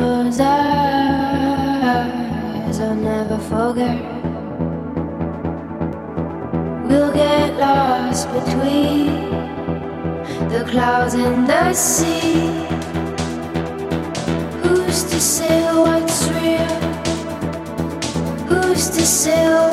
those eyes, I'll never forget. We'll get lost between the clouds and the sea. Who's to say what's real? Who's to say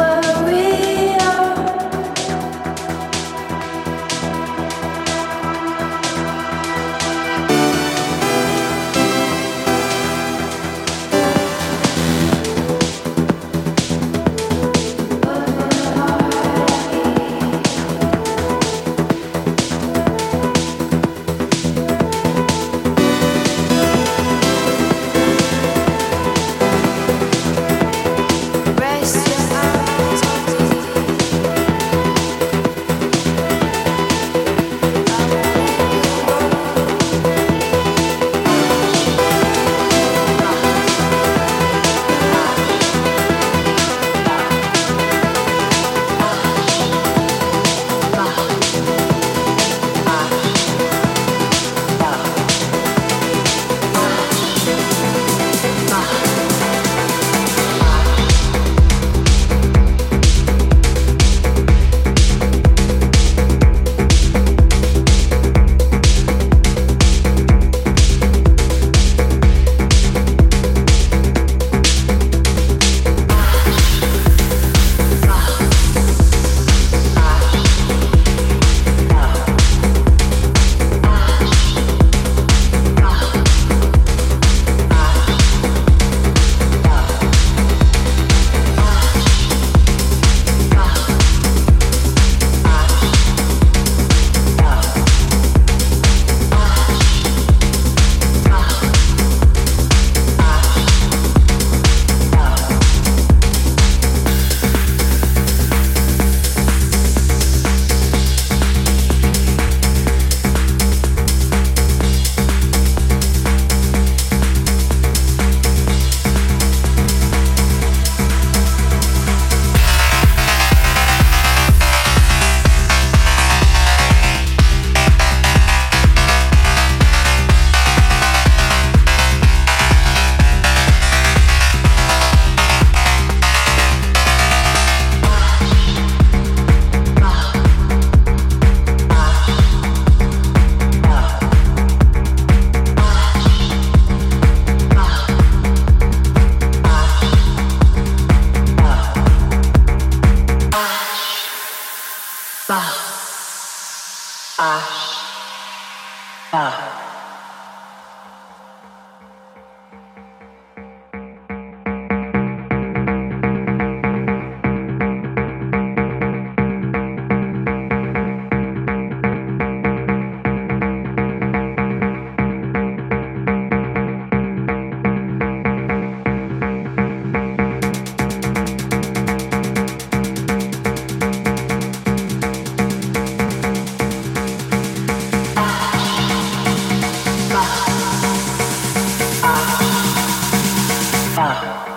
Wow.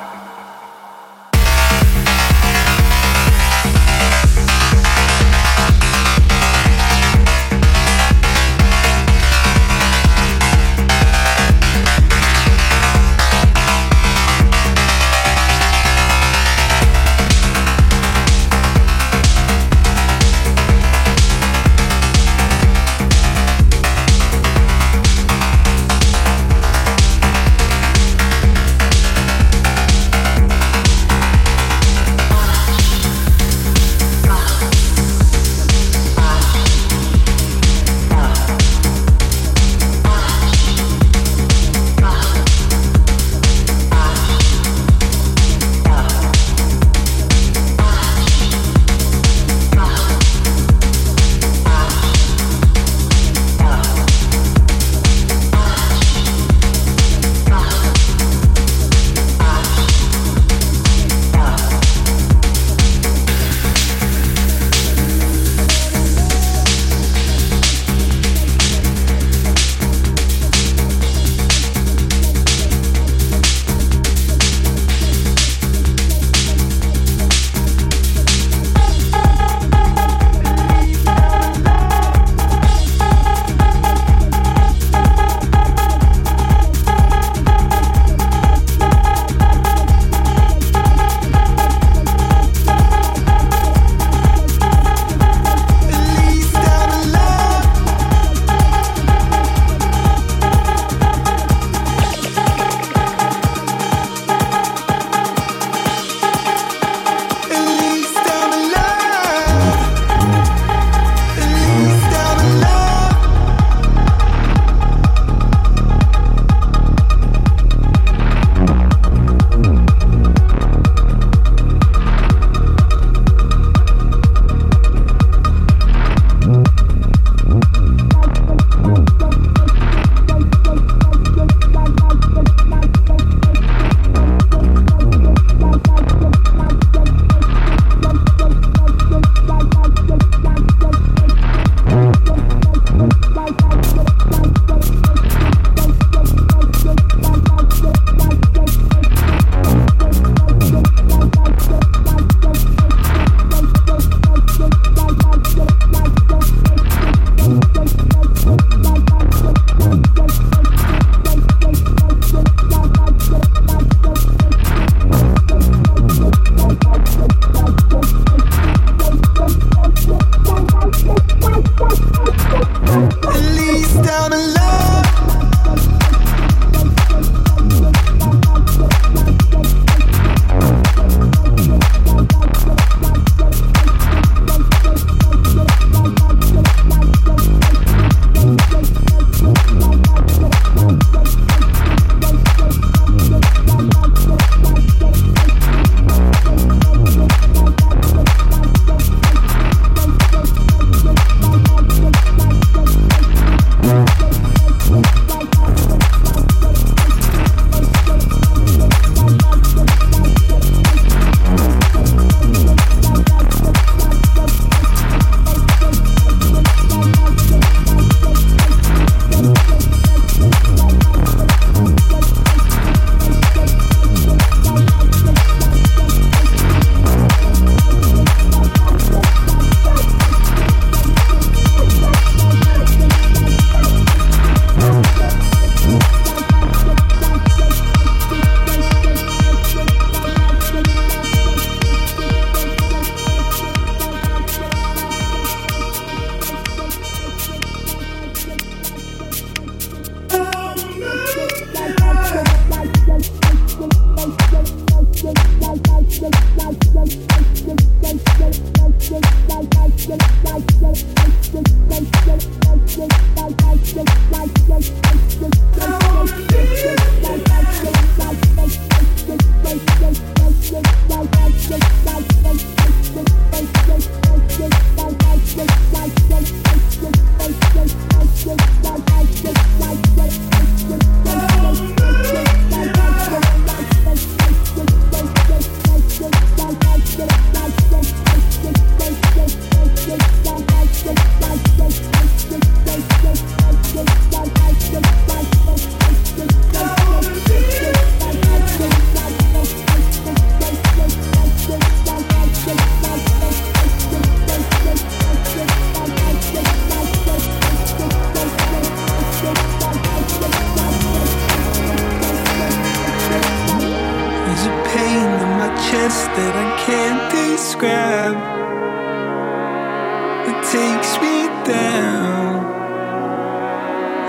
takes me down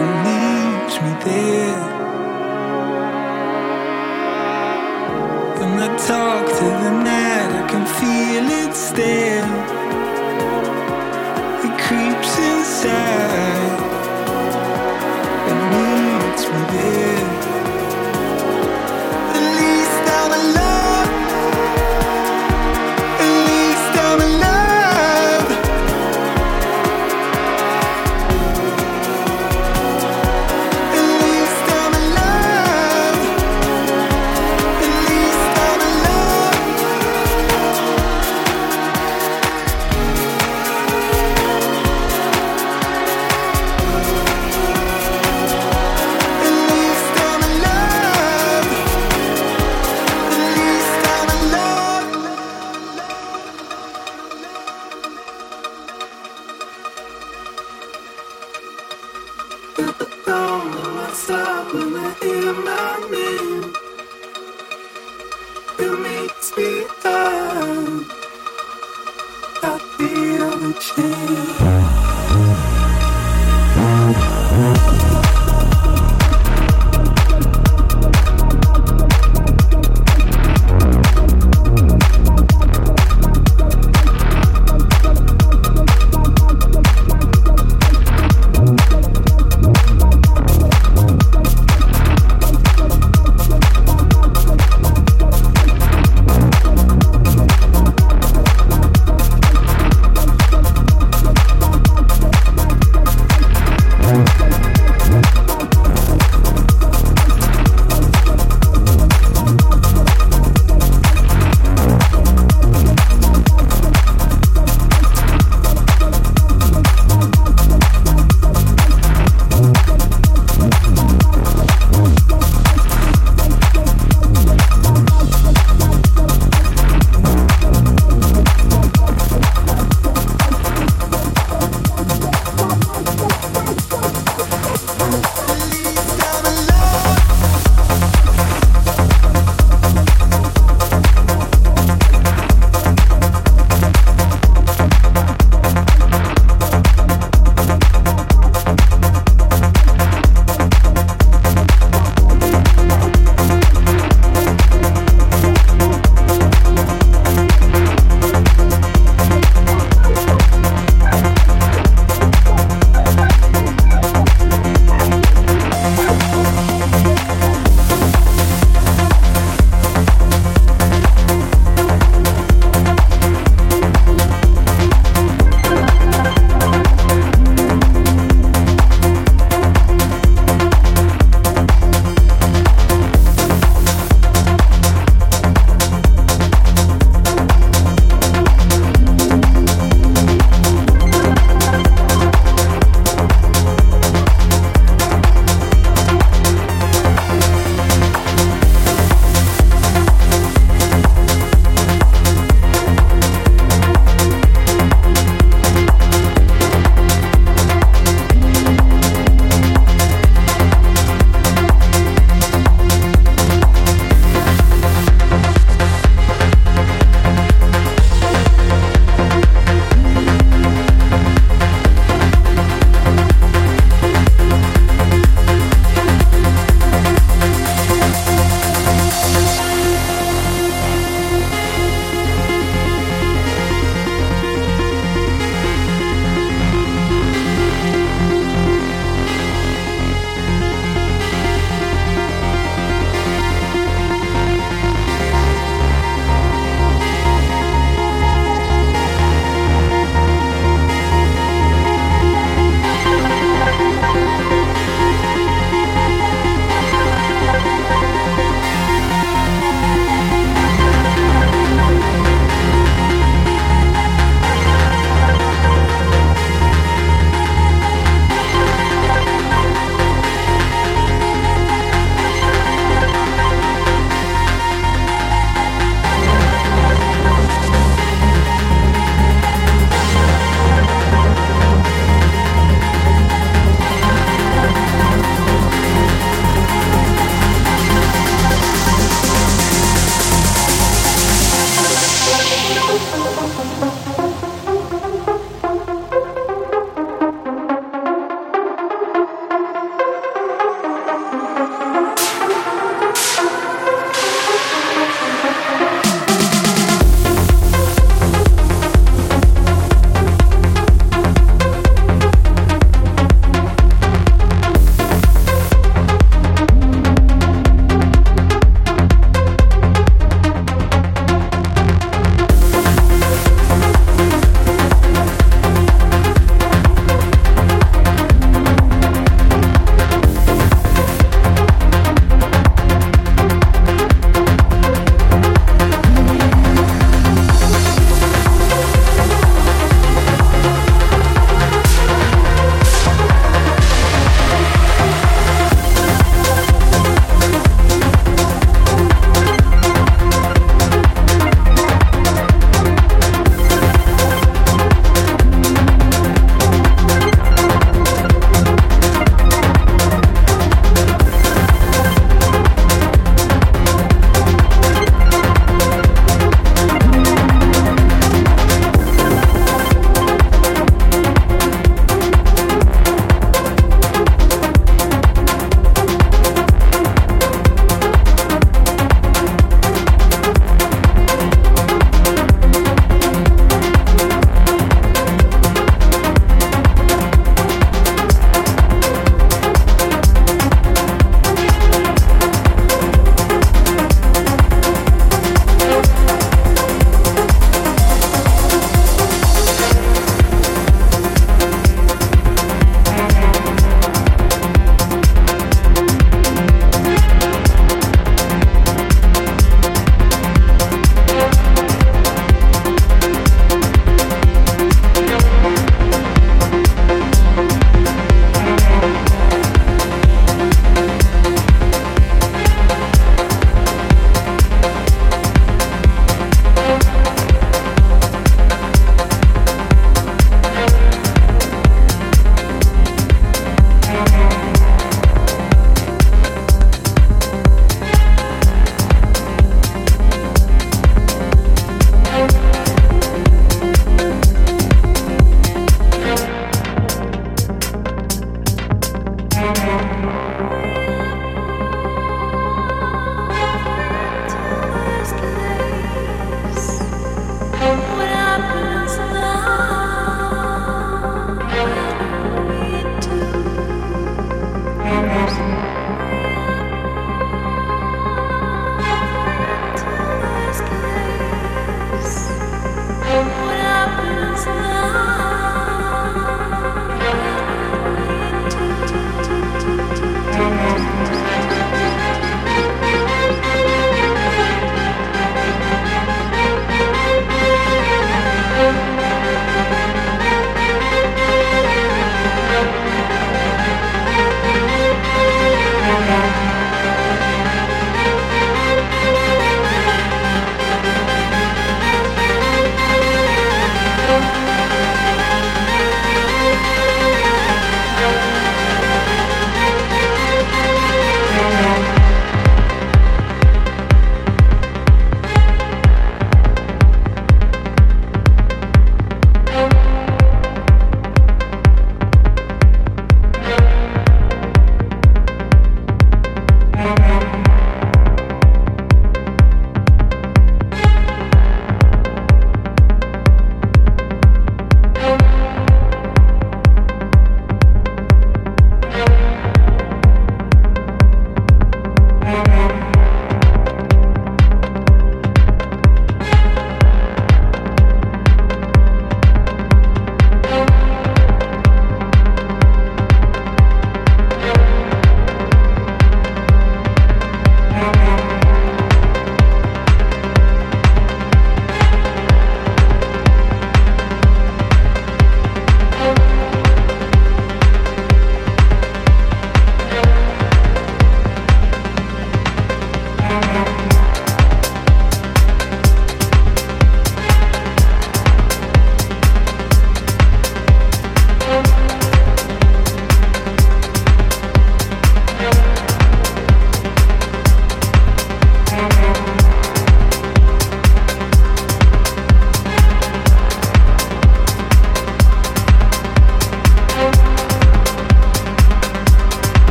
and leaves me there. When I talk to the night, I can feel it there.